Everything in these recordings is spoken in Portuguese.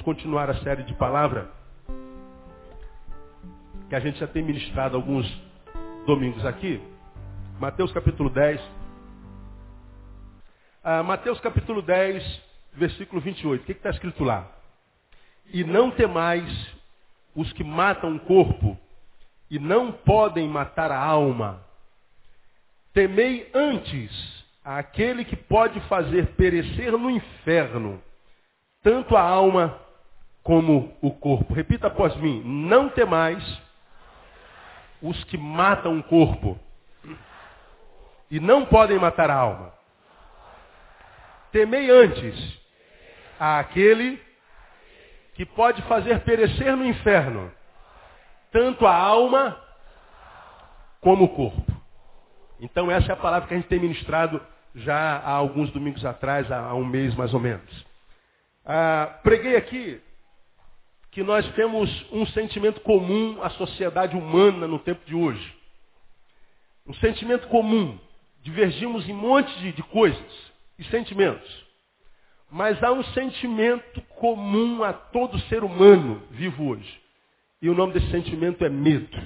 Vamos continuar a série de palavra que a gente já tem ministrado alguns domingos aqui. Mateus capítulo 10. Ah, Mateus capítulo 10, versículo 28. O que está escrito lá? E não temais os que matam o corpo e não podem matar a alma. Temei antes aquele que pode fazer perecer no inferno tanto a alma como o corpo. Repita após mim: não temais os que matam o corpo e não podem matar a alma. Temei antes aquele que pode fazer perecer no inferno tanto a alma como o corpo. Então essa é a palavra que a gente tem ministrado já há alguns domingos atrás, há um mês mais ou menos. Ah, preguei aqui que nós temos um sentimento comum à sociedade humana no tempo de hoje. Um sentimento comum. Divergimos em um monte de, de coisas e sentimentos. Mas há um sentimento comum a todo ser humano vivo hoje. E o nome desse sentimento é medo.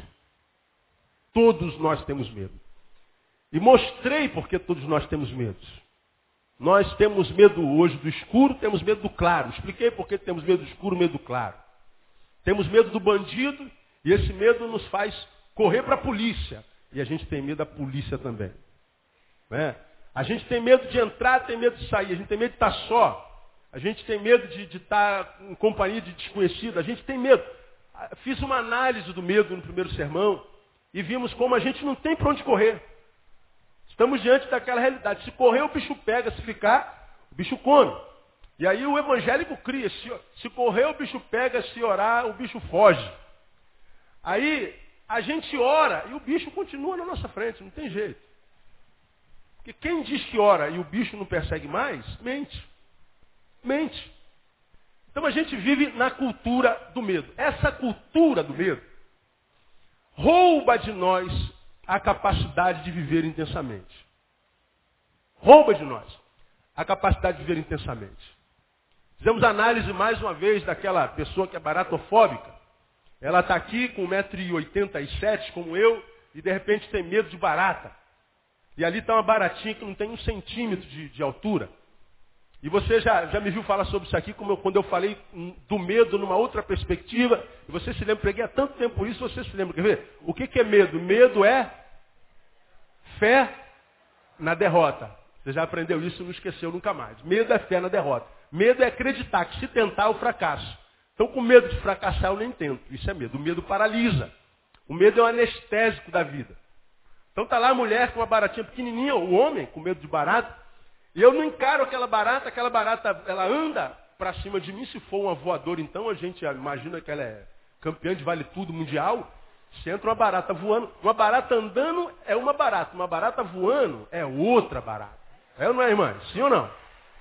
Todos nós temos medo. E mostrei porque todos nós temos medo. Nós temos medo hoje do escuro, temos medo do claro. Expliquei por que temos medo do escuro, medo do claro. Temos medo do bandido e esse medo nos faz correr para a polícia. E a gente tem medo da polícia também. Né? A gente tem medo de entrar, tem medo de sair. A gente tem medo de estar só. A gente tem medo de, estar em companhia de desconhecido. A gente tem medo. Fiz uma análise do medo no primeiro sermão e vimos como a gente não tem para onde correr. Estamos diante daquela realidade. Se correr, o bicho pega. Se ficar, o bicho come. E aí o evangélico cria. Se, se correr, o bicho pega. Se orar, o bicho foge. Aí a gente ora e o bicho continua na nossa frente. Não tem jeito. Porque quem diz que ora e o bicho não persegue mais, mente. Mente. Então a gente vive na cultura do medo. Essa cultura do medo rouba de nós a capacidade de viver intensamente. Rouba de nós a capacidade de viver intensamente. Fizemos análise mais uma vez daquela pessoa que é baratofóbica. Ela está aqui com 1,87m como eu e de repente tem medo de barata. E ali está uma baratinha que não tem um centímetro de, de altura. E você já, já me viu falar sobre isso aqui, como eu, quando eu falei do medo numa outra perspectiva. E você se lembra, preguei há tanto tempo isso, você se lembra. Quer ver? O que, que é medo? Medo é fé na derrota. Você já aprendeu isso e não esqueceu nunca mais. Medo é fé na derrota. Medo é acreditar que se tentar eu fracasso. Então com medo de fracassar eu nem tento. Isso é medo. O medo paralisa. O medo é um anestésico da vida. Então tá lá a mulher com uma baratinha pequenininha, o homem com medo de barata. E eu não encaro aquela barata, aquela barata, ela anda para cima de mim. Se for uma voadora, então a gente imagina que ela é campeã de vale tudo mundial. Se entra uma barata voando, uma barata andando é uma barata, uma barata voando é outra barata. É ou não é, irmã? Sim ou não?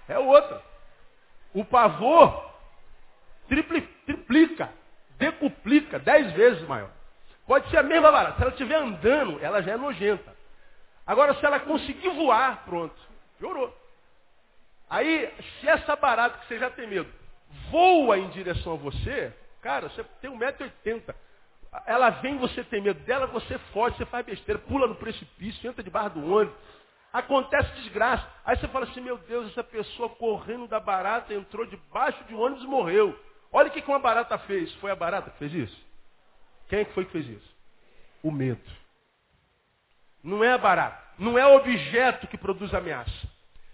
É outra. O pavor tripli, triplica, decuplica, dez vezes maior. Pode ser a mesma barata. Se ela estiver andando, ela já é nojenta. Agora, se ela conseguir voar, pronto, piorou. Aí, se essa barata que você já tem medo voa em direção a você, cara, você tem 1,80m. Ela vem, você tem medo dela, você foge, você faz besteira, pula no precipício, entra debaixo do ônibus. Acontece desgraça. Aí você fala assim, meu Deus, essa pessoa correndo da barata entrou debaixo de um ônibus e morreu. Olha o que uma barata fez. Foi a barata que fez isso? Quem é foi que fez isso? O medo. Não é a barata. Não é o objeto que produz ameaça.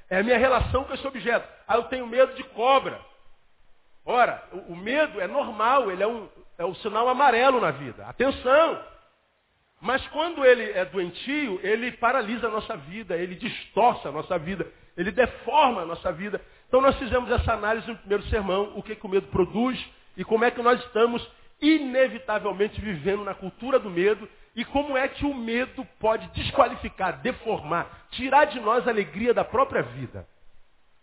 É a minha relação com esse objeto. Ah, eu tenho medo de cobra. Ora, o, medo é normal, ele é um, é sinal amarelo na vida. Atenção! Mas quando ele é doentio, ele paralisa a nossa vida, ele distorce a nossa vida, ele deforma a nossa vida. Então nós fizemos essa análise no primeiro sermão, o que, que o medo produz e como é que nós estamos inevitavelmente vivendo na cultura do medo e como é que o medo pode desqualificar, deformar, tirar de nós a alegria da própria vida.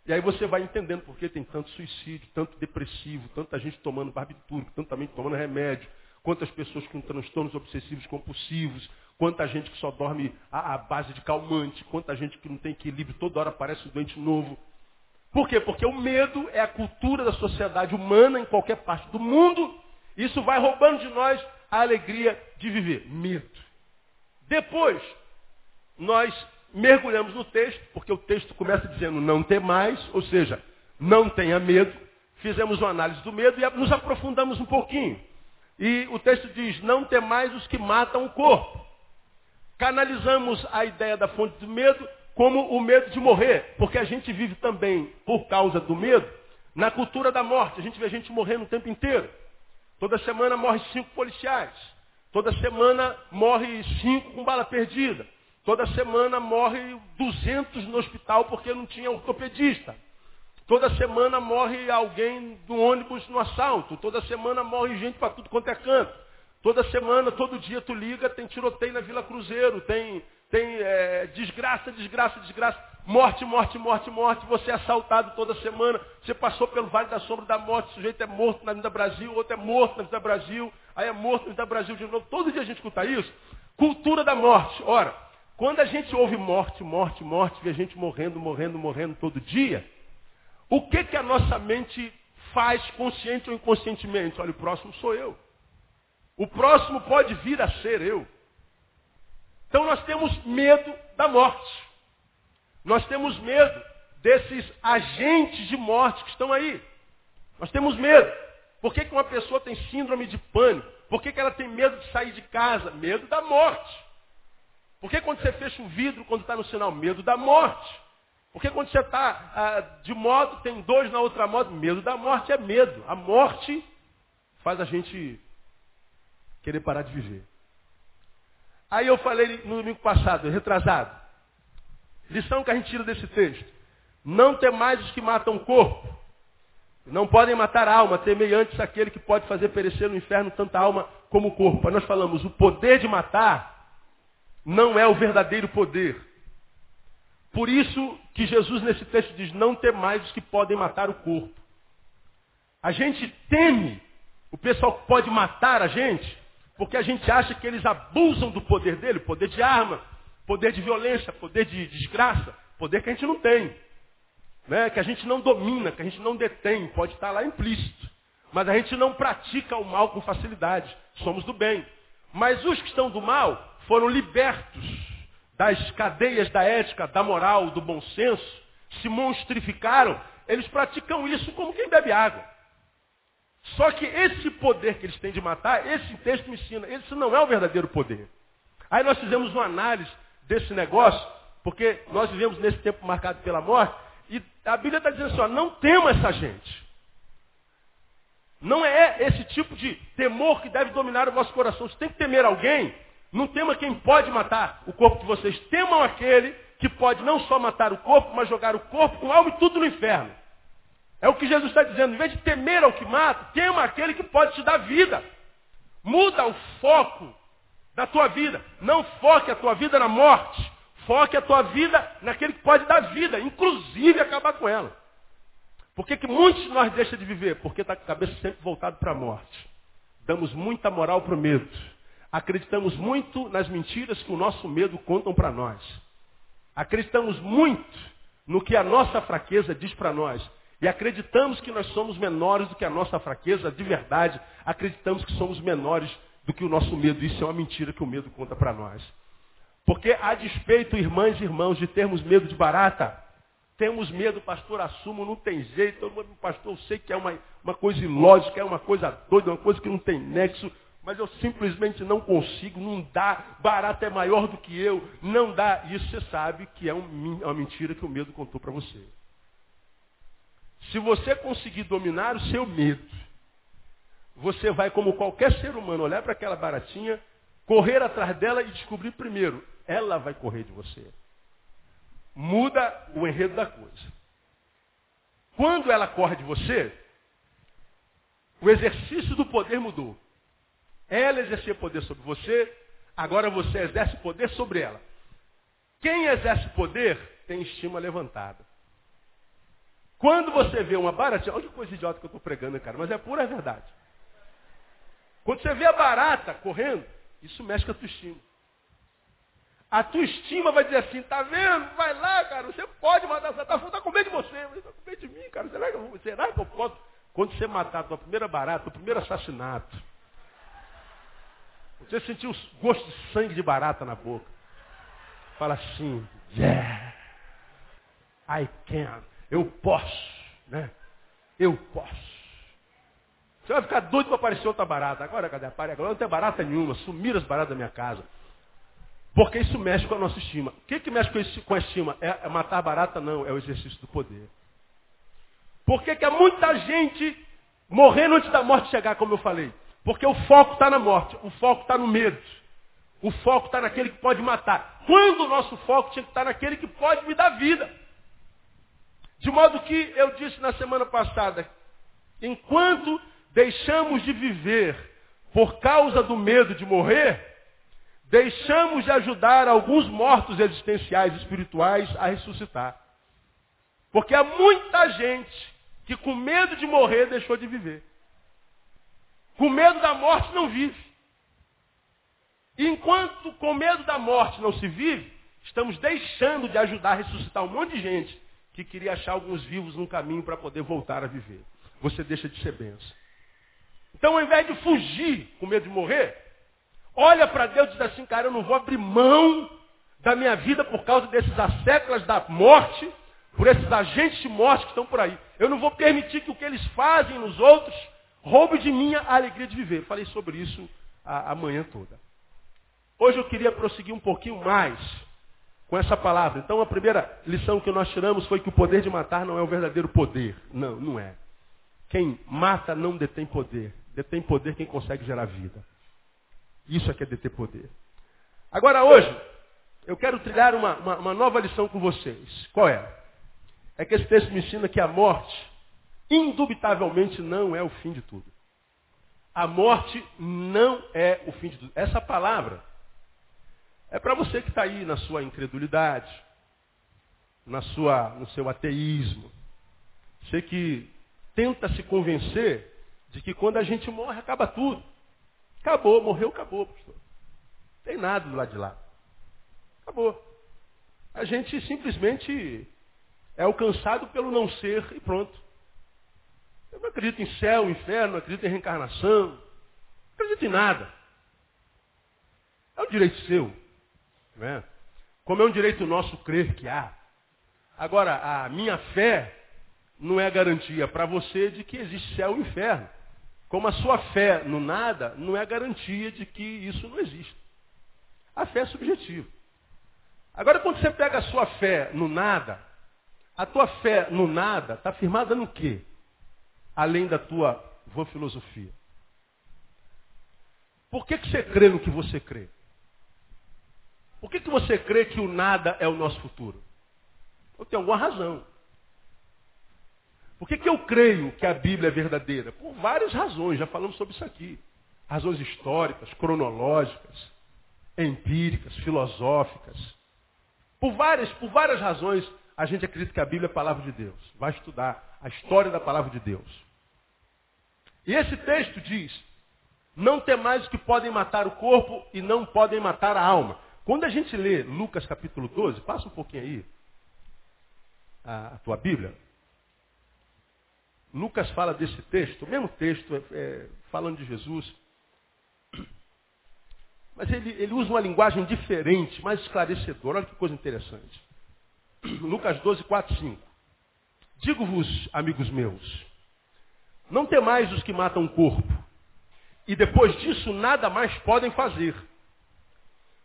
E aí você vai entendendo por que tem tanto suicídio, tanto depressivo, tanta gente tomando barbitúrico, tanta gente tomando remédio, quantas pessoas com transtornos obsessivos compulsivos, quanta gente que só dorme à, base de calmante, quanta gente que não tem equilíbrio, toda hora aparece um doente novo. Por quê? Porque o medo é a cultura da sociedade humana em qualquer parte do mundo. Isso vai roubando de nós a alegria de viver. Medo. Depois, nós mergulhamos no texto, porque o texto começa dizendo não ter mais, ou seja, não tenha medo. Fizemos uma análise do medo e nos aprofundamos um pouquinho. E o texto diz, não ter mais os que matam o corpo. Canalizamos a ideia da fonte do medo como o medo de morrer, porque a gente vive também, por causa do medo, na cultura da morte. A gente vê gente morrendo o tempo inteiro. Toda semana morre cinco policiais. Toda semana morre cinco com bala perdida. Toda semana morre 200 no hospital porque não tinha ortopedista. Toda semana morre alguém do ônibus no assalto. Toda semana morre gente para tudo quanto é canto. Toda semana, todo dia tu liga, tem tiroteio na Vila Cruzeiro, tem, tem é, desgraça, desgraça, desgraça. Morte, morte, morte, morte. Você é assaltado toda semana. Você passou pelo Vale da Sombra da Morte. O sujeito é morto na Vida Brasil, outro é morto na Vida Brasil. Aí é morto na Vida Brasil de novo. Todo dia a gente escuta isso. Cultura da morte. Ora, quando a gente ouve morte, morte, morte, vê a gente morrendo, morrendo, morrendo todo dia, o que, que a nossa mente faz, consciente ou inconscientemente? Olha, o próximo sou eu. O próximo pode vir a ser eu. Então nós temos medo da morte. Nós temos medo desses agentes de morte que estão aí. Nós temos medo. Por que, que uma pessoa tem síndrome de pânico? Por que, que ela tem medo de sair de casa? Medo da morte. Por que quando você fecha o vidro, quando está no sinal? Medo da morte. Porque quando você está ah, de moto, tem dois na outra moto, medo da morte é medo. A morte faz a gente querer parar de viver. Aí eu falei no domingo passado, retrasado. Lição que a gente tira desse texto. Não mais os que matam o corpo. Não podem matar a alma, temei antes aquele que pode fazer perecer no inferno tanta alma como o corpo. Aí nós falamos, o poder de matar não é o verdadeiro poder. Por isso que Jesus nesse texto diz, não mais os que podem matar o corpo. A gente teme o pessoal que pode matar a gente, porque a gente acha que eles abusam do poder dele, poder de arma, poder de violência, poder de desgraça, poder que a gente não tem. Né? Que a gente não domina, que a gente não detém, pode estar lá implícito. Mas a gente não pratica o mal com facilidade. Somos do bem. Mas os que estão do mal foram libertos das cadeias da ética, da moral, do bom senso, se monstrificaram, eles praticam isso como quem bebe água. Só que esse poder que eles têm de matar, esse texto me ensina, esse não é o verdadeiro poder. Aí nós fizemos uma análise desse negócio, porque nós vivemos nesse tempo marcado pela morte, e a Bíblia está dizendo assim, ó, não tema essa gente. Não é esse tipo de temor que deve dominar o vosso coração. Você tem que temer alguém, não tema quem pode matar o corpo de vocês. Temam aquele que pode não só matar o corpo, mas jogar o corpo com alma e tudo no inferno. É o que Jesus está dizendo. Em vez de temer ao que mata, tema aquele que pode te dar vida. Muda o foco da tua vida. Não foque a tua vida na morte. Foque a tua vida naquele que pode dar vida, inclusive acabar com ela. Por que, que muitos de nós deixam de viver? Porque está com a cabeça sempre voltada para a morte. Damos muita moral para o medo. Acreditamos muito nas mentiras que o nosso medo contam para nós. Acreditamos muito no que a nossa fraqueza diz para nós. E acreditamos que nós somos menores do que a nossa fraqueza de verdade. Acreditamos que somos menores do que o nosso medo. Isso é uma mentira que o medo conta para nós. Porque a despeito, irmãs e irmãos, de termos medo de barata, temos medo, pastor, assumo, não tem jeito. Pastor, eu sei que é uma, uma coisa ilógica, é uma coisa doida, uma coisa que não tem nexo, mas eu simplesmente não consigo, não dá, barata é maior do que eu, não dá. Isso você sabe que é, é uma mentira que o medo contou para você. Se você conseguir dominar o seu medo, você vai, como qualquer ser humano, olhar para aquela baratinha, correr atrás dela e descobrir primeiro, ela vai correr de você. Muda o enredo da coisa. Quando ela corre de você, o exercício do poder mudou. Ela exercia poder sobre você, agora você exerce poder sobre ela. Quem exerce poder tem estima levantada. Quando você vê uma barata, olha que coisa idiota que eu estou pregando, cara, mas é pura verdade. Quando você vê a barata correndo, isso mexe com a tua estima. A tua estima vai dizer assim, tá vendo? Vai lá, cara, você pode matar Satanás, tá com medo de você, mas tá com medo de mim, cara. Será que, eu, será que eu posso? Quando você matar a tua primeira barata, o primeiro assassinato, você sentiu o gosto de sangue de barata na boca. Fala assim, yeah, I can, eu posso, né? Eu posso. Você vai ficar doido para aparecer outra barata. Agora, cadê a pare? Agora não tem barata nenhuma. Sumiram as baratas da minha casa. Porque isso mexe com a nossa estima. O que, que mexe com a estima? É, é matar barata? Não, é o exercício do poder. Por que, que há muita gente morrendo antes da morte chegar, como eu falei? Porque o foco está na morte, o foco está no medo. O foco está naquele que pode matar. Quando o nosso foco tinha que estar naquele que pode me dar vida. De modo que eu disse na semana passada, enquanto deixamos de viver por causa do medo de morrer, deixamos de ajudar alguns mortos existenciais espirituais a ressuscitar. Porque há muita gente que com medo de morrer deixou de viver. Com medo da morte não vive. E enquanto com medo da morte não se vive, estamos deixando de ajudar a ressuscitar um monte de gente que queria achar alguns vivos no caminho para poder voltar a viver. Você deixa de ser benção. Então, ao invés de fugir com medo de morrer, olha para Deus e diz assim, cara, eu não vou abrir mão da minha vida por causa desses asseclas da morte, por esses agentes de morte que estão por aí. Eu não vou permitir que o que eles fazem nos outros roube de mim a alegria de viver. Falei sobre isso a, a manhã toda. Hoje eu queria prosseguir um pouquinho mais com essa palavra. Então a primeira lição que nós tiramos foi que o poder de matar não é o verdadeiro poder. Não, não é. Quem mata não detém poder detém poder quem consegue gerar vida. Isso é que é deter poder. Agora hoje, eu quero trilhar uma, uma, uma nova lição com vocês. Qual é? É que esse texto me ensina que a morte, indubitavelmente, não é o fim de tudo. A morte não é o fim de tudo. Essa palavra é para você que está aí na sua incredulidade, na sua, no seu ateísmo. Você que tenta se convencer de que quando a gente morre, acaba tudo. Acabou, morreu, acabou, pastor. Não tem nada do lado de lá. Acabou. A gente simplesmente é alcançado pelo não ser e pronto. Acredito em céu, inferno, não acredito em reencarnação, não acredito em nada. É um direito seu. Não é? Como é um direito nosso crer que há. Agora, a minha fé não é garantia para você de que existe céu e inferno. Como a sua fé no nada não é garantia de que isso não existe. A fé é subjetiva. Agora, quando você pega a sua fé no nada, a tua fé no nada está firmada no quê? Além da tua vã filosofia. Por que, que você crê no que você crê? Por que, que você crê que o nada é o nosso futuro? Eu tenho alguma razão. Por que, que eu creio que a Bíblia é verdadeira? Por várias razões, já falamos sobre isso aqui. Razões históricas, cronológicas, empíricas, filosóficas. Por várias, por várias razões, a gente acredita que a Bíblia é a palavra de Deus. Vai estudar a história da palavra de Deus. E esse texto diz, não tem mais os que podem matar o corpo e não podem matar a alma. Quando a gente lê Lucas capítulo 12, passa um pouquinho aí a, a tua Bíblia. Lucas fala desse texto, o mesmo texto, é, é, falando de Jesus. Mas ele, ele usa uma linguagem diferente, mais esclarecedora. Olha que coisa interessante. Lucas 12, 4, 5. Digo-vos, amigos meus, não temais os que matam o corpo, e depois disso nada mais podem fazer.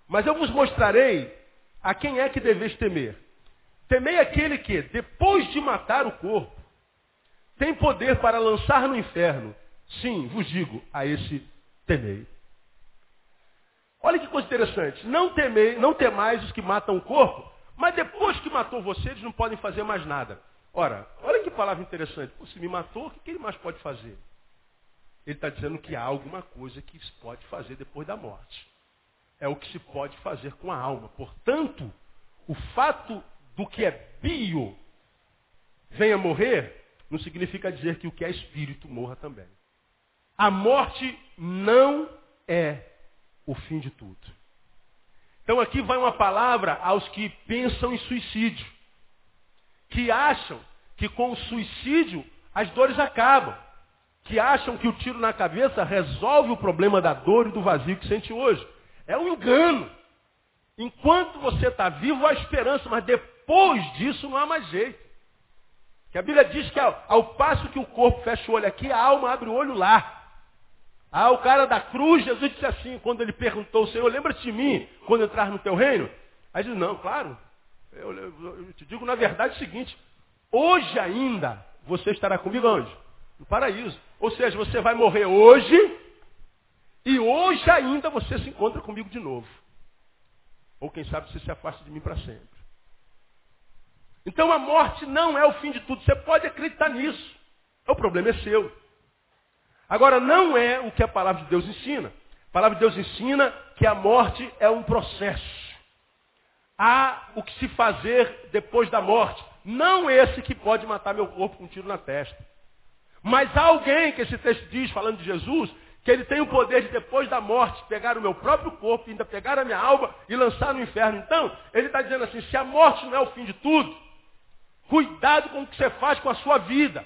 Mas eu vos mostrarei a quem é que deveis temer. Temei aquele que, depois de matar o corpo, tem poder para lançar no inferno. Sim, vos digo, a esse temei. Olha que coisa interessante. Não temei, não temais os que matam o corpo, mas depois que matou você, eles não podem fazer mais nada. Ora, olha que palavra interessante. Se me matou, o que ele mais pode fazer? Ele está dizendo que há alguma coisa que se pode fazer depois da morte. É o que se pode fazer com a alma. Portanto, o fato do que é bio venha morrer, não significa dizer que o que é espírito morra também. A morte não é o fim de tudo. Então aqui vai uma palavra aos que pensam em suicídio, que acham que com o suicídio as dores acabam, que acham que o tiro na cabeça resolve o problema da dor e do vazio que sente hoje. É um engano. Enquanto você está vivo, há esperança, mas depois disso não há mais jeito. Que a Bíblia diz que ao, ao, passo que o corpo fecha o olho aqui, a alma abre o olho lá. Ah, o cara da cruz, Jesus disse assim, quando ele perguntou ao Senhor, lembra-te de mim quando entrar no teu reino? Aí ele disse, não, claro. Eu, eu, eu, te digo na verdade o seguinte, hoje ainda você estará comigo onde? No paraíso. Ou seja, você vai morrer hoje e hoje ainda você se encontra comigo de novo. Ou quem sabe você se afasta de mim para sempre. Então a morte não é o fim de tudo. Você pode acreditar nisso. O problema é seu. Agora, não é o que a palavra de Deus ensina. A palavra de Deus ensina que a morte é um processo. Há o que se fazer depois da morte. Não esse que pode matar meu corpo com um tiro na testa. Mas há alguém que esse texto diz, falando de Jesus, que ele tem o poder de, depois da morte, pegar o meu próprio corpo, ainda pegar a minha alma e lançar no inferno. Então, ele está dizendo assim, se a morte não é o fim de tudo, cuidado com o que você faz com a sua vida.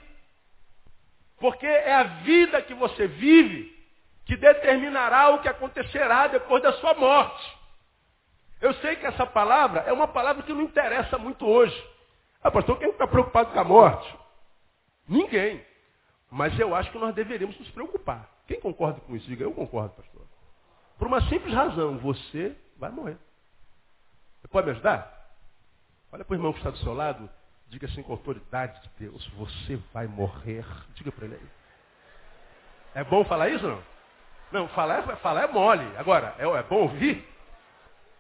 Porque é a vida que você vive que determinará o que acontecerá depois da sua morte. Eu sei que essa palavra é uma palavra que não interessa muito hoje. Ah, pastor, quem está preocupado com a morte? Ninguém. Mas eu acho que nós deveríamos nos preocupar. Quem concorda com isso? Diga, eu concordo, pastor. Por uma simples razão, você vai morrer. Você pode me ajudar? Olha para o irmão que está do seu lado, diga assim com autoridade de Deus, você vai morrer. Diga para ele aí. É bom falar isso não? Não, falar é, falar é mole. Agora, é, é bom ouvir?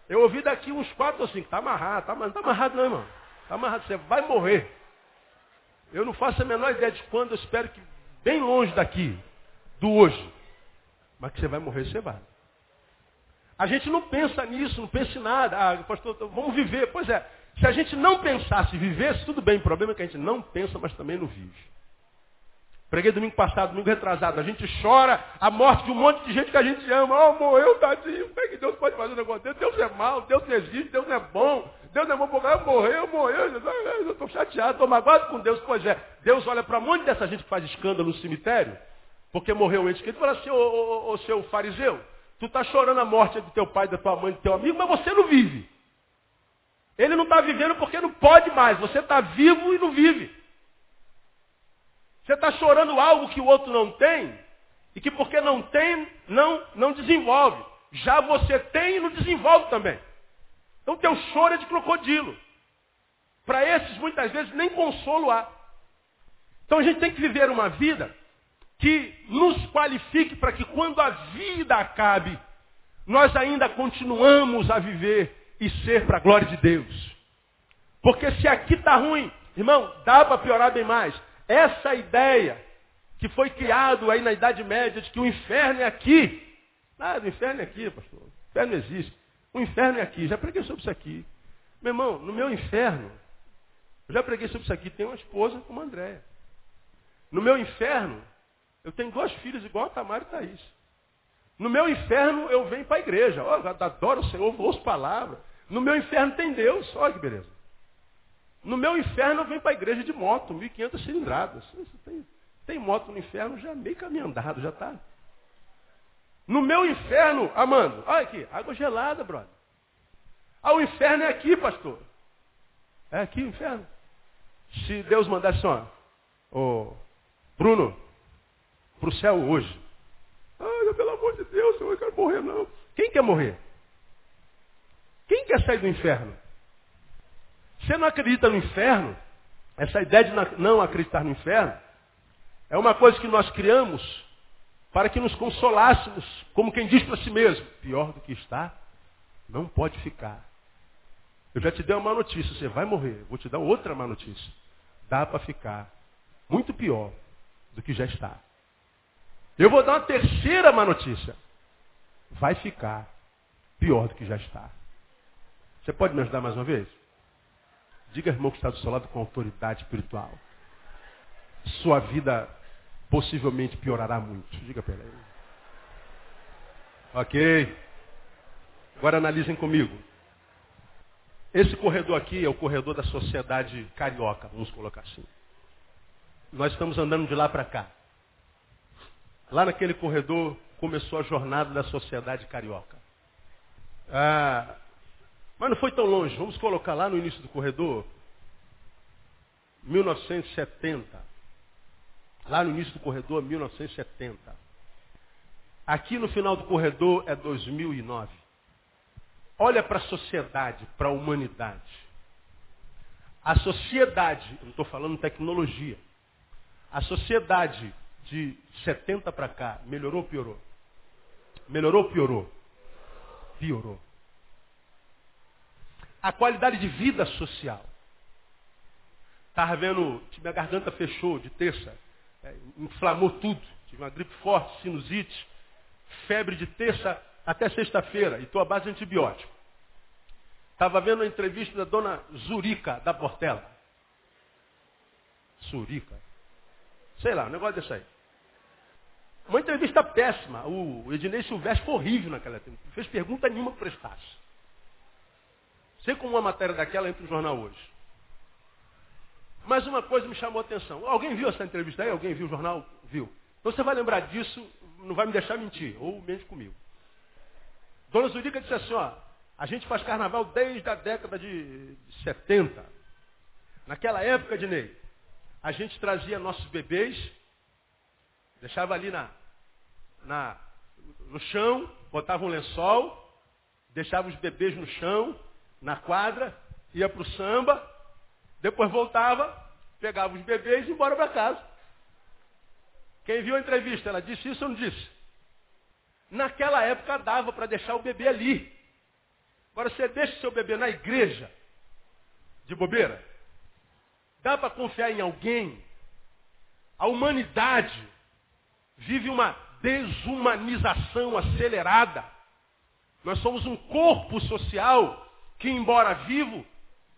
Eu ouvi daqui uns quatro ou cinco. Está amarrado, tá, não está amarrado não, irmão. Está amarrado, você vai morrer. Eu não faço a menor ideia de quando, eu espero que bem longe daqui do hoje. Mas que você vai morrer, você vai. A gente não pensa nisso, não pensa em nada. Ah, pastor, vamos viver. Pois é, se a gente não pensasse vivesse, tudo bem. O problema é que a gente não pensa, mas também não vive. Preguei domingo passado, domingo retrasado. A gente chora a morte de um monte de gente que a gente ama. Oh, morreu, tadinho. Como é que Deus pode fazer um negócio desse? Deus é mau, Deus existe, Deus é bom. Deus é bom porque eu morreu, morreu. Eu estou chateado, estou magoado com Deus. Pois é, Deus olha para um monte dessa gente que faz escândalo no cemitério porque morreu o ente querido, fala assim, ô, ô, ô, seu fariseu, tu está chorando a morte do teu pai, da tua mãe, do teu amigo, mas você não vive. Ele não está vivendo porque não pode mais. Você está vivo e não vive. Você está chorando algo que o outro não tem, e que porque não tem, não, não desenvolve. Já você tem e não desenvolve também. Então teu choro é de crocodilo. Para esses, muitas vezes, nem consolo há. Então a gente tem que viver uma vida que nos qualifique para que quando a vida acabe, nós ainda continuamos a viver e ser para a glória de Deus. Porque se aqui está ruim, irmão, dá para piorar bem mais. Essa ideia que foi criado aí na Idade Média de que o inferno é aqui. Ah, o inferno é aqui, pastor. O inferno existe. O inferno é aqui. Já preguei sobre isso aqui. Meu irmão, no meu inferno, eu já preguei sobre isso aqui. Tem uma esposa como a Andréia. No meu inferno, eu tenho duas filhas igual a Tamara e Thaís. No meu inferno eu venho para a igreja. Oh, adoro o Senhor, ouço palavra. No meu inferno tem Deus. Olha que beleza. No meu inferno eu venho para a igreja de moto, 1.500 cilindradas. Tem, tem moto no inferno já meio caminho andado, já está. No meu inferno, Amando, olha aqui, água gelada, brother. Ah, o inferno é aqui, pastor. É aqui o inferno. Se Deus mandasse, ó, ô, Bruno, para o céu hoje. Ah, pelo amor de Deus, eu quero morrer não. Quem quer morrer? Quem quer sair do inferno? Você não acredita no inferno? Essa ideia de não acreditar no inferno é uma coisa que nós criamos para que nos consolássemos, como quem diz para si mesmo, pior do que está, não pode ficar. Eu já te dei uma má notícia, você vai morrer. Vou te dar outra má notícia. Dá para ficar. Muito pior do que já está. Eu vou dar uma terceira má notícia. Vai ficar pior do que já está. Você pode me ajudar mais uma vez? Diga, irmão, que está do seu lado com autoridade espiritual. Sua vida possivelmente piorará muito. Diga para ele. Ok. Agora analisem comigo. Esse corredor aqui é o corredor da sociedade carioca, vamos colocar assim. Nós estamos andando de lá para cá. Lá naquele corredor começou a jornada da sociedade carioca. Ah, mas não foi tão longe. Vamos colocar lá no início do corredor, 1970. Lá no início do corredor, 1970. Aqui no final do corredor é 2009. Olha para a sociedade, para a humanidade. A sociedade, não estou falando tecnologia, a sociedade de 70 para cá, melhorou ou piorou? Melhorou ou piorou? Piorou. A qualidade de vida social. Estava vendo, minha garganta fechou de terça, é, inflamou tudo. Tive uma gripe forte, sinusite, febre de terça até sexta-feira, e estou à base de antibiótico. Estava vendo a entrevista da dona Zurica, da Portela. Zurica. Sei lá, um negócio desse aí. Uma entrevista péssima. O Ednei Silvestre foi horrível naquela tempo. Não fez pergunta nenhuma que prestasse. Sei como uma matéria daquela entra no jornal hoje. Mas uma coisa me chamou a atenção. Alguém viu essa entrevista aí? Alguém viu o jornal? Viu. Então você vai lembrar disso, não vai me deixar mentir, ou mente comigo. Dona Zurica disse assim, ó, a gente faz carnaval desde a década de 70. Naquela época, Dinei, a gente trazia nossos bebês Deixava ali na, na, no chão, botava um lençol, deixava os bebês no chão, na quadra, ia para o samba, depois voltava, pegava os bebês e ia embora para casa. Quem viu a entrevista, ela disse isso ou não disse? Naquela época dava para deixar o bebê ali. Agora você deixa o seu bebê na igreja, de bobeira. Dá para confiar em alguém? A humanidade vive uma desumanização acelerada. Nós somos um corpo social que, embora vivo,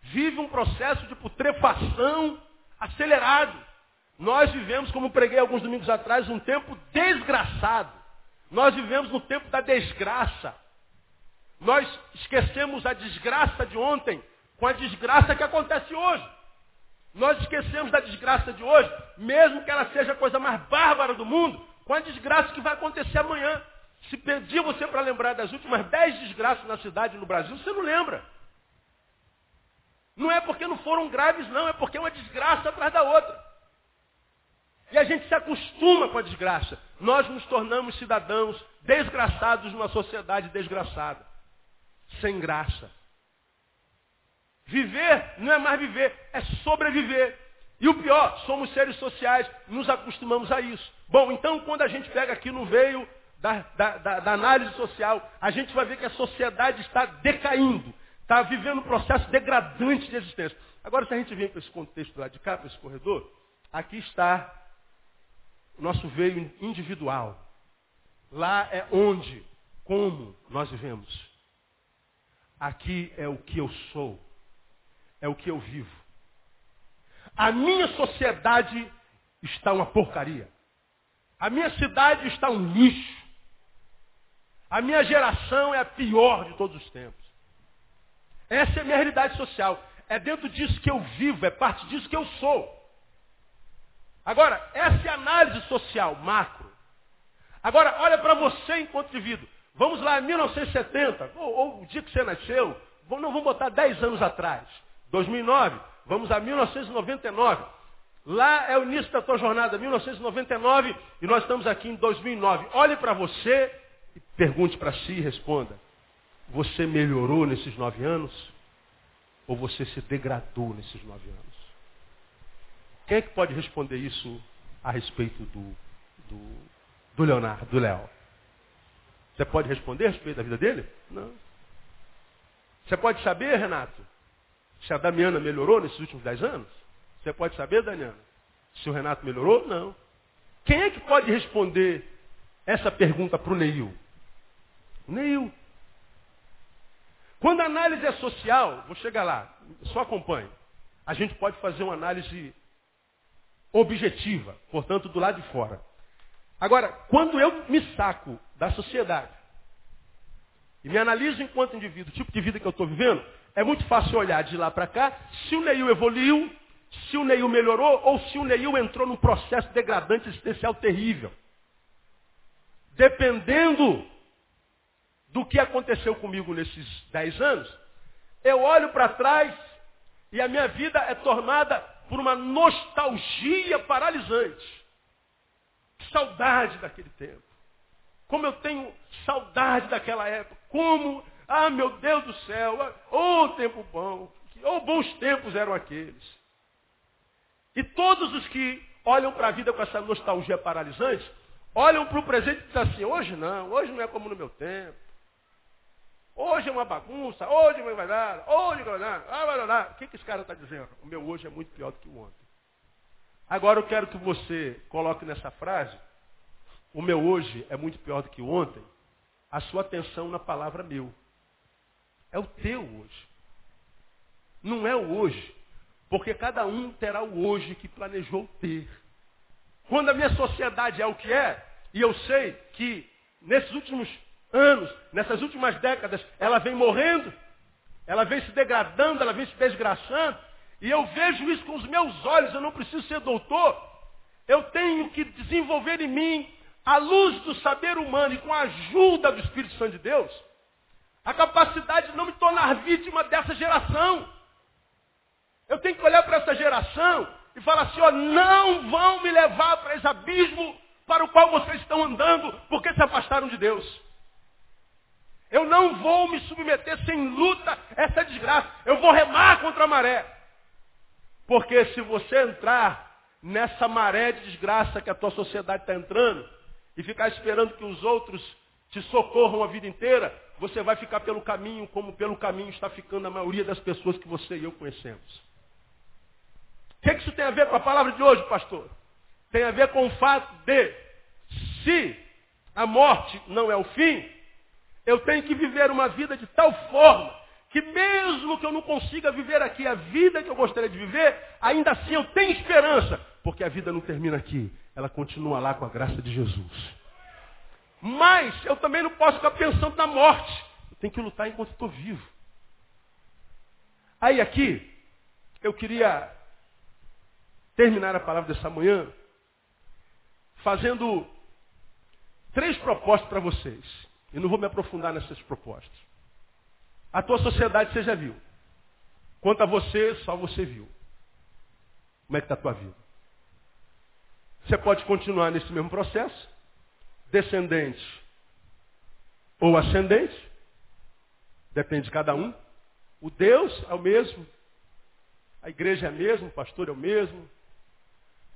vive um processo de putrefação acelerado. Nós vivemos, como preguei alguns domingos atrás, um tempo desgraçado. Nós vivemos no tempo da desgraça. Nós esquecemos a desgraça de ontem com a desgraça que acontece hoje. Nós esquecemos da desgraça de hoje, mesmo que ela seja a coisa mais bárbara do mundo, com a desgraça que vai acontecer amanhã. Se pedir você para lembrar das últimas dez desgraças na cidade e no Brasil, você não lembra. Não é porque não foram graves, não, é porque é uma desgraça atrás da outra. E a gente se acostuma com a desgraça. Nós nos tornamos cidadãos desgraçados numa sociedade desgraçada. Sem graça. Viver não é mais viver, é sobreviver. E o pior, somos seres sociais, nos acostumamos a isso. Bom, então quando a gente pega aqui no veio da, da, da, da análise social, a gente vai ver que a sociedade está decaindo, está vivendo um processo degradante de existência. Agora, se a gente vem para esse contexto lá de cá, para esse corredor, aqui está o nosso veio individual. Lá é onde, como nós vivemos. Aqui é o que eu sou é o que eu vivo. A minha sociedade está uma porcaria. A minha cidade está um lixo. A minha geração é a pior de todos os tempos. Essa é a minha realidade social. É dentro disso que eu vivo, é parte disso que eu sou. Agora, essa é a análise social macro. Agora, olha para você enquanto indivíduo. Vamos lá, 1970, ou, ou, o dia que você nasceu, não vamos botar 10 anos atrás. 2009, vamos a 1999. Lá é o início da tua jornada, 1999, e nós estamos aqui em 2009. Olhe para você pergunte para si e responda. Você melhorou nesses nove anos? Ou você se degradou nesses nove anos? Quem é que pode responder isso a respeito do, do, do Leonardo, do Léo? Você pode responder a respeito da vida dele? Não. Você pode saber, Renato, se a Damiana melhorou nesses últimos dez anos? Você pode saber, Damiana? Se o Renato melhorou? Não. Quem é que pode responder essa pergunta para o Neil? Neil. Quando a análise é social, vou chegar lá, só acompanhe. A gente pode fazer uma análise objetiva, portanto, do lado de fora. Agora, quando eu me saco da sociedade e me analiso enquanto indivíduo, o tipo de vida que eu estou vivendo, é muito fácil olhar de lá para cá se o Neil evoluiu, se o Neil melhorou ou se o Neil entrou num processo degradante existencial terrível. Dependendo do que aconteceu comigo nesses dez anos, eu olho para trás e a minha vida é tornada por uma nostalgia paralisante. Saudade daquele tempo. Como eu tenho saudade daquela época. Como, ah meu Deus do céu, oh tempo bom, oh bons tempos eram aqueles. E todos os que olham para a vida com essa nostalgia paralisante, olham para o presente e dizem assim, hoje não, hoje não é como no meu tempo. Hoje é uma bagunça, hoje não vai nada, hoje vai nada, ah, vai nada. O que, que esse cara está dizendo? O meu hoje é muito pior do que o ontem. Agora eu quero que você coloque nessa frase, o meu hoje é muito pior do que ontem, a sua atenção na palavra meu. É o teu hoje. Não é o hoje. Porque cada um terá o hoje que planejou ter. Quando a minha sociedade é o que é, e eu sei que nesses últimos anos, nessas últimas décadas, ela vem morrendo, ela vem se degradando, ela vem se desgraçando, e eu vejo isso com os meus olhos, eu não preciso ser doutor. Eu tenho que desenvolver em mim, à luz do saber humano e com a ajuda do Espírito Santo de Deus, a capacidade de não me tornar vítima dessa geração. Eu tenho que olhar para essa geração e falar assim, ó, não vão me levar para esse abismo para o qual vocês estão andando, porque se afastaram de Deus. Eu não vou me submeter sem luta essa desgraça. Eu vou remar contra a maré. Porque se você entrar nessa maré de desgraça que a tua sociedade está entrando e ficar esperando que os outros te socorram a vida inteira, você vai ficar pelo caminho como pelo caminho está ficando a maioria das pessoas que você e eu conhecemos. O que, que isso tem a ver com a palavra de hoje, pastor? Tem a ver com o fato de, se a morte não é o fim, eu tenho que viver uma vida de tal forma que mesmo que eu não consiga viver aqui a vida que eu gostaria de viver, ainda assim eu tenho esperança, porque a vida não termina aqui, ela continua lá com a graça de Jesus. Mas eu também não posso ficar pensando na morte. Eu tenho que lutar enquanto estou vivo. Aí aqui, eu queria terminar a palavra dessa manhã fazendo três propostas para vocês. Eu não vou me aprofundar nessas propostas. A tua sociedade você já viu. Quanto a você, só você viu. Como é que está a tua vida? Você pode continuar nesse mesmo processo, descendente ou ascendente, depende de cada um. O Deus é o mesmo, a igreja é a mesma, o pastor é o mesmo,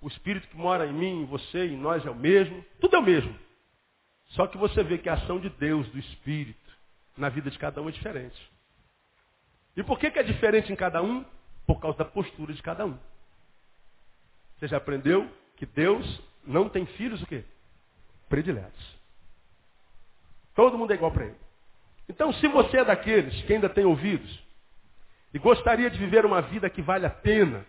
o Espírito que mora em mim, em você, em nós é o mesmo, tudo é o mesmo. Só que você vê que a ação de Deus, do Espírito, na vida de cada um é diferente. E por que, que é diferente em cada um? Por causa da postura de cada um. Você já aprendeu que Deus não tem filhos o quê? Prediletos. Todo mundo é igual para ele. Então, se você é daqueles que ainda tem ouvidos e gostaria de viver uma vida que vale a pena,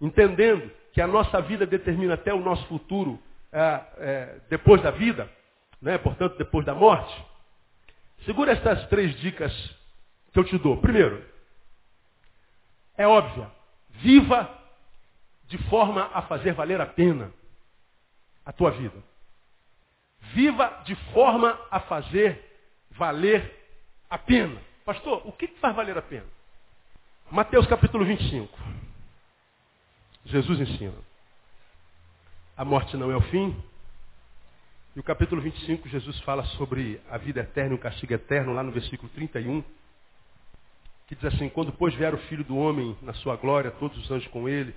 entendendo que a nossa vida determina até o nosso futuro é, é, depois da vida, né? portanto, depois da morte, segura essas três dicas que eu te dou. Primeiro, é óbvia, viva de forma a fazer valer a pena a tua vida. Viva de forma a fazer valer a pena. Pastor, o que faz valer a pena? Mateus capítulo 25. Jesus ensina. A morte não é o fim, e o capítulo 25, Jesus fala sobre a vida eterna e o castigo eterno, lá no versículo 31, que diz assim, quando pois vier o Filho do Homem na sua glória, todos os anjos com ele,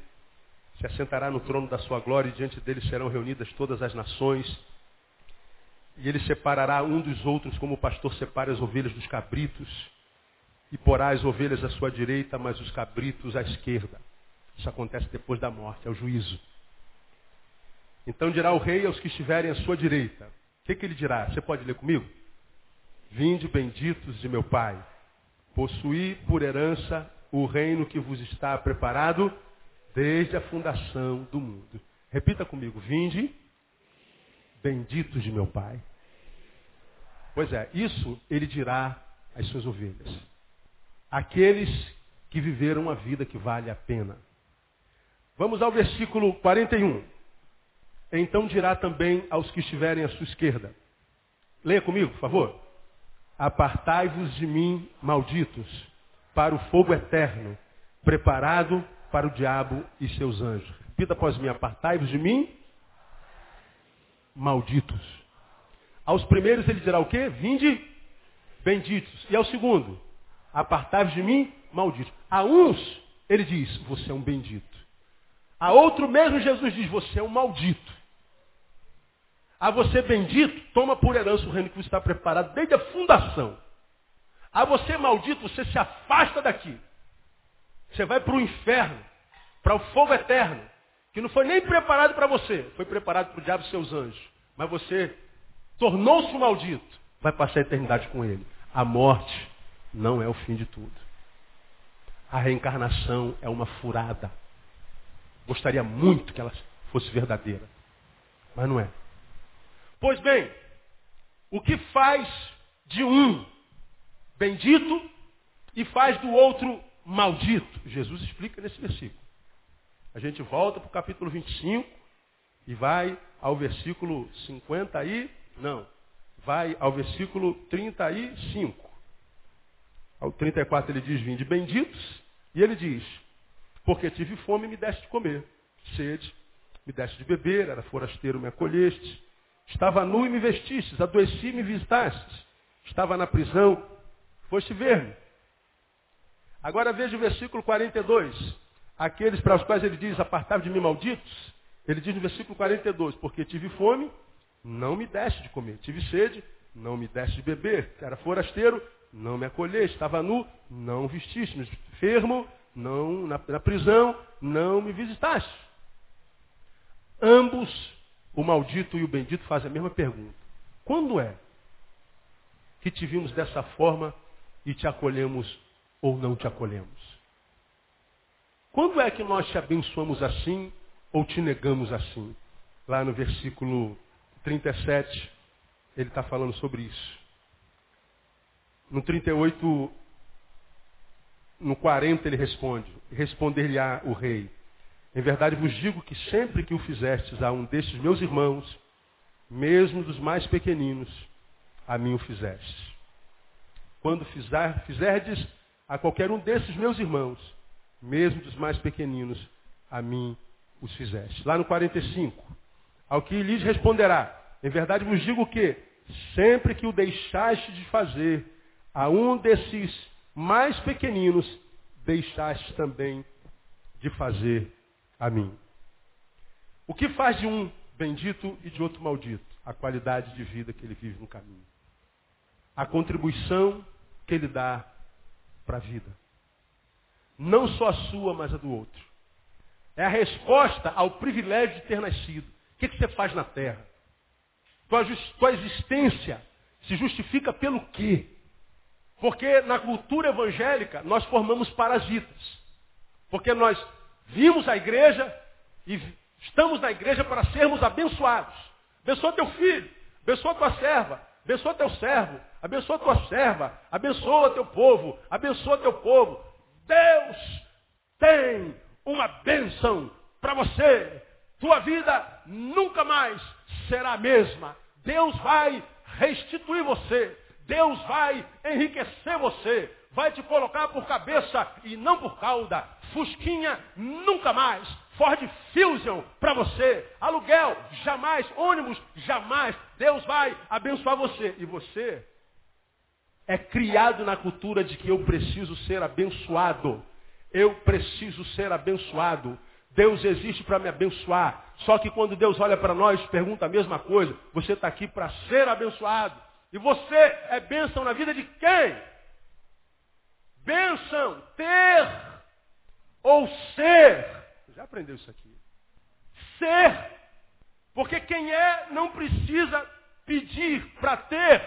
se assentará no trono da sua glória e diante dele serão reunidas todas as nações. E ele separará um dos outros como o pastor separa as ovelhas dos cabritos. E porá as ovelhas à sua direita, mas os cabritos à esquerda. Isso acontece depois da morte, é o juízo. Então dirá o rei aos que estiverem à sua direita. O que, que ele dirá? Você pode ler comigo? Vinde benditos de meu Pai, possuí por herança o reino que vos está preparado desde a fundação do mundo. Repita comigo, vinde benditos de meu Pai. Pois é, isso ele dirá às suas ovelhas. aqueles que viveram uma vida que vale a pena. Vamos ao versículo 41. Então dirá também aos que estiverem à sua esquerda. Leia comigo, por favor. Apartai-vos de mim, malditos, para o fogo eterno, preparado para o diabo e seus anjos. Repita após mim, apartai-vos de mim, malditos. Aos primeiros ele dirá o quê? Vinde, benditos. E ao segundo, apartai-vos de mim, malditos. A uns ele diz, você é um bendito. A outro mesmo Jesus diz, você é um maldito. A você bendito, toma por herança o reino que você está preparado desde a fundação. A você maldito, você se afasta daqui. Você vai para o inferno, para o fogo eterno, que não foi nem preparado para você, foi preparado para o diabo e seus anjos. Mas você tornou-se um maldito, vai passar a eternidade com ele. A morte não é o fim de tudo. A reencarnação é uma furada. Gostaria muito que ela fosse verdadeira, mas não é. Pois bem, o que faz de um bendito e faz do outro maldito? Jesus explica nesse versículo. A gente volta para o capítulo 25 e vai ao versículo 50 e não, vai ao versículo 35. Ao 34 ele diz, vinde benditos, e ele diz, porque tive fome e me deste de comer, sede, me deste de beber, era forasteiro, me acolheste, Estava nu e me vestistes, adoeci e me visitastes. Estava na prisão, foste ver-me. Agora veja o versículo 42. Aqueles para os quais ele diz, apartai de mim malditos. Ele diz no versículo 42, porque tive fome, não me deste de comer. Tive sede, não me deste de beber. Era forasteiro, não me acolheste. Estava nu, não vestiste. Enfermo, não, na, na prisão, não me visitaste. Ambos o maldito e o bendito fazem a mesma pergunta. Quando é que te vimos dessa forma e te acolhemos ou não te acolhemos? Quando é que nós te abençoamos assim ou te negamos assim? Lá no versículo 37, ele está falando sobre isso. No 38, no 40 ele responde, responder-lhe-á o rei. Em verdade vos digo que sempre que o fizestes a um destes meus irmãos, mesmo dos mais pequeninos, a mim o fizestes. Quando fizer, fizerdes a qualquer um desses meus irmãos, mesmo dos mais pequeninos, a mim os fizestes. Lá no 45, ao que lhes responderá, em verdade vos digo que, sempre que o deixaste de fazer a um desses mais pequeninos, deixaste também de fazer a mim. O que faz de um bendito e de outro maldito? A qualidade de vida que ele vive no caminho. A contribuição que ele dá para a vida. Não só a sua, mas a do outro. É a resposta ao privilégio de ter nascido. O que, que você faz na terra? Tua, tua existência se justifica pelo quê? Porque na cultura evangélica nós formamos parasitas. Porque nós Vimos a igreja e estamos na igreja para sermos abençoados. Abençoa teu filho, abençoa tua serva, abençoa teu servo, abençoa tua serva, abençoa teu povo, abençoa teu povo. Deus tem uma bênção para você. Tua vida nunca mais será a mesma. Deus vai restituir você. Deus vai enriquecer você vai te colocar por cabeça e não por cauda. Fusquinha nunca mais. Ford Fusion para você. Aluguel jamais. Ônibus jamais. Deus vai abençoar você. E você é criado na cultura de que eu preciso ser abençoado. Eu preciso ser abençoado. Deus existe para me abençoar. Só que quando Deus olha para nós, pergunta a mesma coisa. Você está aqui para ser abençoado. E você é bênção na vida de quem? Bênção, ter ou ser. Você já aprendeu isso aqui. Ser. Porque quem é não precisa pedir para ter.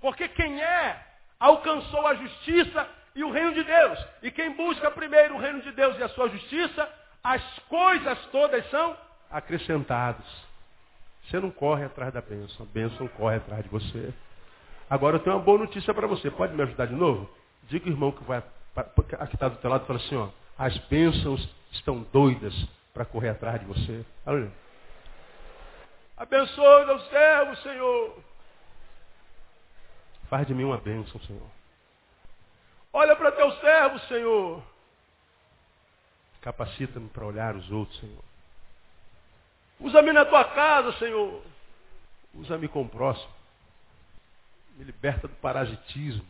Porque quem é alcançou a justiça e o reino de Deus. E quem busca primeiro o reino de Deus e a sua justiça, as coisas todas são acrescentadas. Você não corre atrás da bênção, a bênção corre atrás de você. Agora eu tenho uma boa notícia para você. Pode me ajudar de novo? Diga o irmão que vai aqui está do teu lado e fala assim, ó, as bênçãos estão doidas para correr atrás de você. Aleluia. Abençoe o servo, Senhor. Faz de mim uma bênção, Senhor. Olha para teu servo, Senhor. Capacita-me para olhar os outros, Senhor. Usa-me na tua casa, Senhor. Usa-me com o próximo. Me liberta do parasitismo,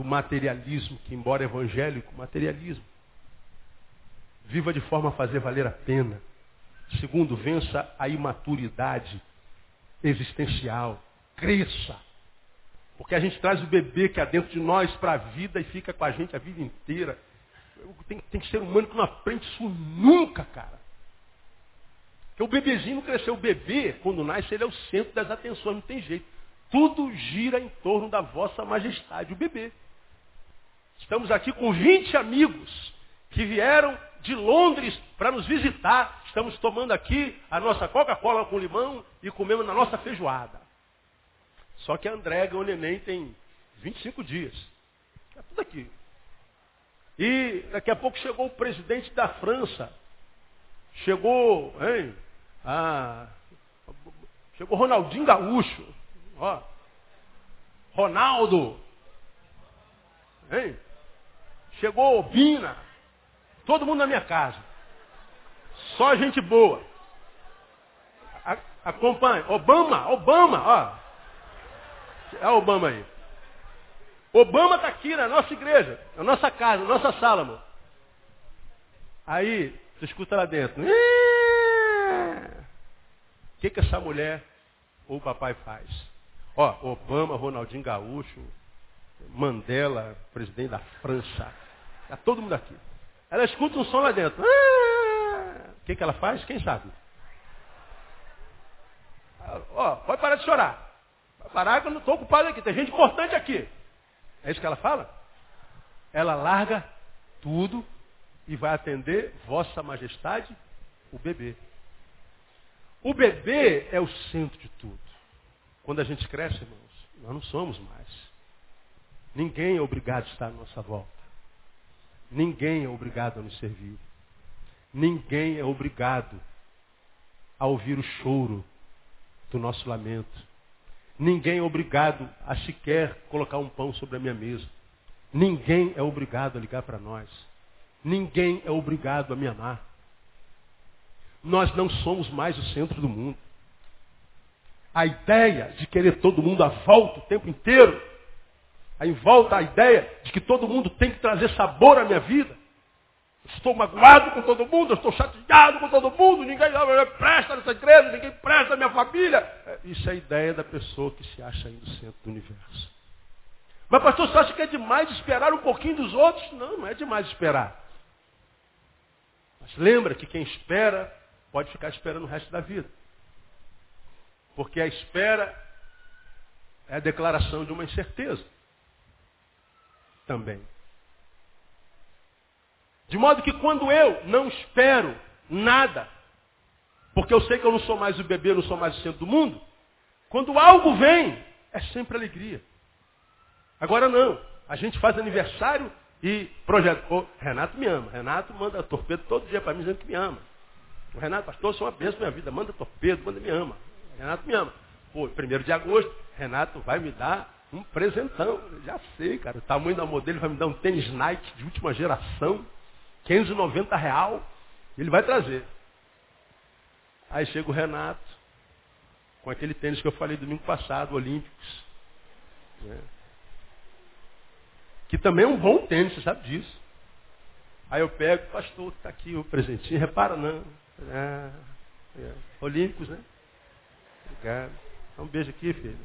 do materialismo, que embora evangélico, materialismo. Viva de forma a fazer valer a pena. Segundo, vença a imaturidade existencial. Cresça. Porque a gente traz o bebê que há dentro de nós para a vida e fica com a gente a vida inteira. Tem, tem ser humano que não aprende isso nunca, cara. Porque o bebezinho não cresceu. O bebê, quando nasce, ele é o centro das atenções, não tem jeito. Tudo gira em torno da vossa majestade, o bebê. Estamos aqui com 20 amigos que vieram de Londres para nos visitar. Estamos tomando aqui a nossa Coca-Cola com limão e comendo na nossa feijoada. Só que a Andréga, o neném, tem 25 dias. Está tudo aqui. E daqui a pouco chegou o presidente da França. Chegou, hein? Ah, chegou Ronaldinho Gaúcho. Ó. Ronaldo. Hein? Chegou Bina. Todo mundo na minha casa. Só gente boa. A, acompanha. Obama, Obama, ó. É Obama aí. Obama está aqui na nossa igreja, na nossa casa, na nossa sala, amor. Aí, você escuta lá dentro. O que, que essa mulher ou o papai faz? Ó, Obama, Ronaldinho Gaúcho, Mandela, presidente da França. Está todo mundo aqui. Ela escuta um som lá dentro. Ah! O que, que ela faz? Quem sabe? Ó, pode parar de chorar. Pode parar que eu não estou ocupado aqui. Tem gente importante aqui. É isso que ela fala? Ela larga tudo e vai atender Vossa Majestade, o bebê. O bebê é o centro de tudo. Quando a gente cresce, irmãos, nós não somos mais. Ninguém é obrigado a estar à nossa volta. Ninguém é obrigado a nos servir. Ninguém é obrigado a ouvir o choro do nosso lamento. Ninguém é obrigado a sequer colocar um pão sobre a minha mesa. Ninguém é obrigado a ligar para nós. Ninguém é obrigado a me amar. Nós não somos mais o centro do mundo. A ideia de querer todo mundo à volta o tempo inteiro Aí volta a ideia de que todo mundo tem que trazer sabor à minha vida. Estou magoado com todo mundo, estou chateado com todo mundo, ninguém presta nessa igreja, ninguém presta na minha família. É, isso é a ideia da pessoa que se acha aí no centro do universo. Mas pastor, você acha que é demais esperar um pouquinho dos outros? Não, não é demais esperar. Mas lembra que quem espera pode ficar esperando o resto da vida. Porque a espera é a declaração de uma incerteza também. De modo que quando eu não espero nada, porque eu sei que eu não sou mais o bebê, não sou mais o centro do mundo, quando algo vem, é sempre alegria. Agora não. A gente faz aniversário e projeta. Oh, Renato me ama. Renato manda torpedo todo dia para mim dizendo que me ama. O Renato, pastor, sou uma bênção na minha vida. Manda torpedo, manda me ama. Renato me ama. Pô, primeiro de agosto, Renato vai me dar um presentão. Já sei, cara. O tamanho da modelo vai me dar um tênis Nike de última geração. 590 real. Ele vai trazer. Aí chega o Renato, com aquele tênis que eu falei domingo passado, Olímpicos. Né? Que também é um bom tênis, você sabe disso. Aí eu pego, pastor, está aqui o presentinho, repara não. É, é. Olímpicos, né? Obrigado. Dá um beijo aqui, filho.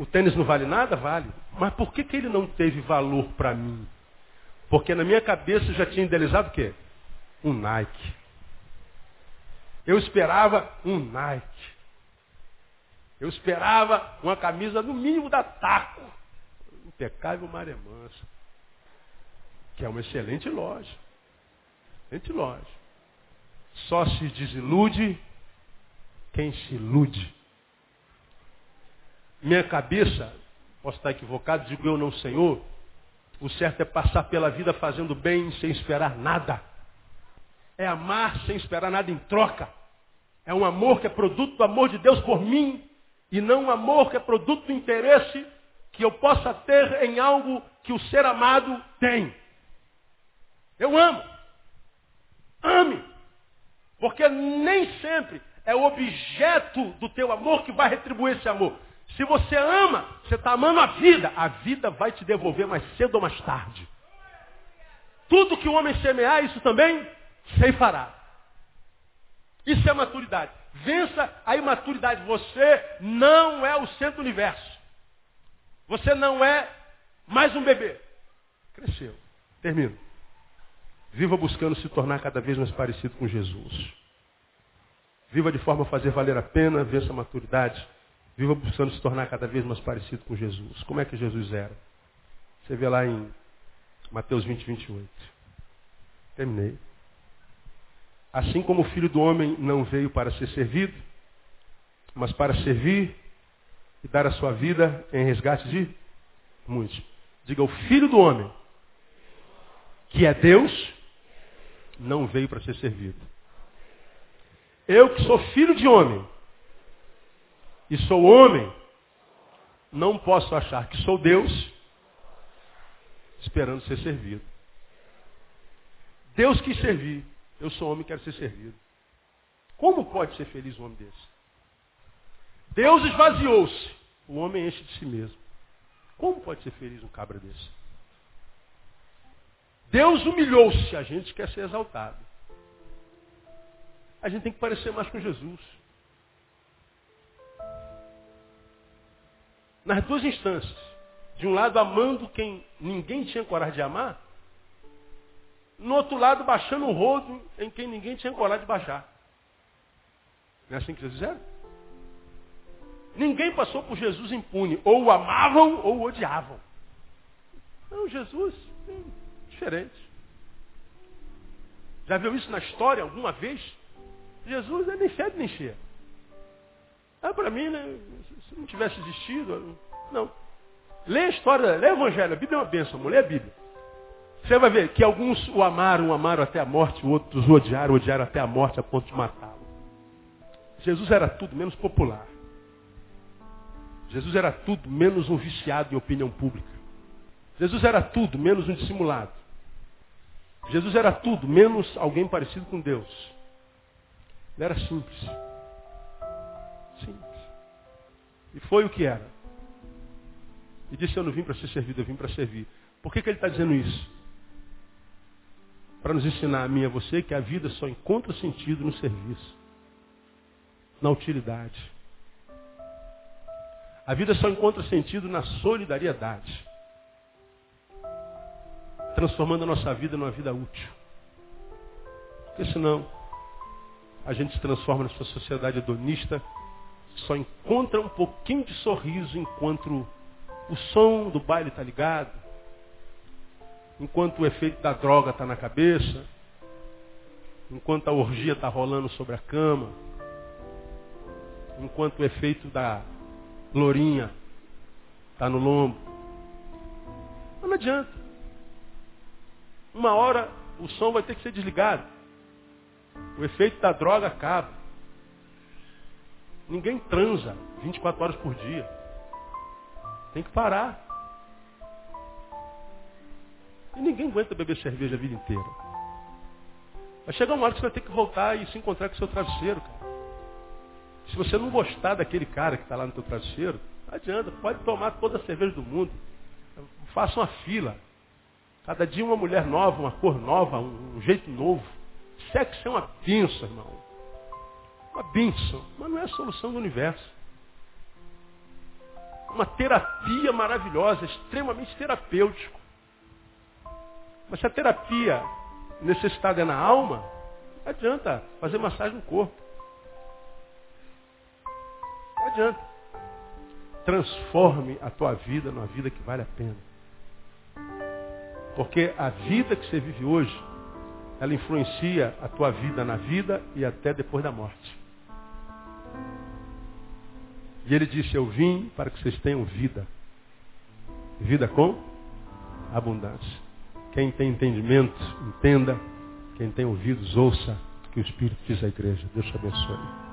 O tênis não vale nada? Vale. Mas por que, que ele não teve valor para mim? Porque na minha cabeça eu já tinha idealizado o quê? Um Nike. Eu esperava um Nike. Eu esperava uma camisa no mínimo da Taco. Impecável Maré Mansa. Que é uma excelente loja. Excelente loja. Só se desilude quem se ilude. Minha cabeça, posso estar equivocado, digo eu não, Senhor, o certo é passar pela vida fazendo bem sem esperar nada. É amar sem esperar nada em troca. É um amor que é produto do amor de Deus por mim e não um amor que é produto do interesse que eu possa ter em algo que o ser amado tem. Eu amo. Ame. Porque nem sempre é o objeto do teu amor que vai retribuir esse amor. Se você ama, você está amando a vida. A vida vai te devolver mais cedo ou mais tarde. Tudo que o homem semear, isso também fará. Isso é maturidade. Vença a imaturidade. Você não é o centro do universo. Você não é mais um bebê. Cresceu. Termino. Viva buscando se tornar cada vez mais parecido com Jesus. Viva de forma a fazer valer a pena, vença a maturidade. Viva buscando se tornar cada vez mais parecido com Jesus. Como é que Jesus era? Você vê lá em Mateus 20, 28. Terminei. Assim como o filho do homem não veio para ser servido, mas para servir e dar a sua vida em resgate de muitos. Diga, o filho do homem, que é Deus, não veio para ser servido. Eu que sou filho de homem e sou homem, não posso achar que sou Deus esperando ser servido. Deus quis servir. Eu sou homem e quero ser servido. Como pode ser feliz um homem desse? Deus esvaziou-se. O homem enche de si mesmo. Como pode ser feliz um cabra desse? Deus humilhou-se. A gente quer ser exaltado a gente tem que parecer mais com Jesus. Nas duas instâncias. De um lado, amando quem ninguém tinha coragem de amar. No outro lado, baixando o rodo em quem ninguém tinha coragem de baixar. Não é assim que Jesus era? Ninguém passou por Jesus impune. Ou o amavam ou o odiavam. Não, Jesus, diferente. Já viu isso na história alguma vez? Jesus nem fede nem cheia. Ah, para mim, né, se não tivesse existido, não. Lê a história, lê o Evangelho, a Bíblia é uma bênção, lê a Bíblia. Você vai ver que alguns o amaram, amaram até a morte, outros o odiaram, odiaram até a morte a ponto de matá-lo. Jesus era tudo menos popular. Jesus era tudo menos um viciado em opinião pública. Jesus era tudo menos um dissimulado. Jesus era tudo menos alguém parecido com Deus. Ele era simples. Simples. E foi o que era. E disse, eu não vim para ser servido, eu vim para servir. Por que, que ele está dizendo isso? Para nos ensinar a mim e a você que a vida só encontra sentido no serviço. Na utilidade. A vida só encontra sentido na solidariedade. Transformando a nossa vida numa vida útil. Porque senão, a gente se transforma nessa sociedade hedonista, só encontra um pouquinho de sorriso enquanto o som do baile está ligado, enquanto o efeito da droga está na cabeça, enquanto a orgia está rolando sobre a cama, enquanto o efeito da lourinha está no lombo. Não adianta. Uma hora o som vai ter que ser desligado. O efeito da droga acaba. Ninguém transa 24 horas por dia. Tem que parar. E ninguém aguenta beber cerveja a vida inteira. Vai chegar uma hora que você vai ter que voltar e se encontrar com o seu travesseiro, cara. Se você não gostar daquele cara que está lá no teu travesseiro, não adianta, pode tomar toda a cerveja do mundo. Faça uma fila. Cada dia uma mulher nova, uma cor nova, um jeito novo. Sexo é uma bênção, irmão. Uma bênção, mas não é a solução do universo. Uma terapia maravilhosa, extremamente terapêutico. Mas se a terapia necessitada é na alma, não adianta fazer massagem no corpo. Não adianta. Transforme a tua vida numa vida que vale a pena. Porque a vida que você vive hoje ela influencia a tua vida na vida e até depois da morte. E ele disse, eu vim para que vocês tenham vida. Vida com abundância. Quem tem entendimento, entenda. Quem tem ouvidos, ouça que o Espírito diz à igreja. Deus te abençoe.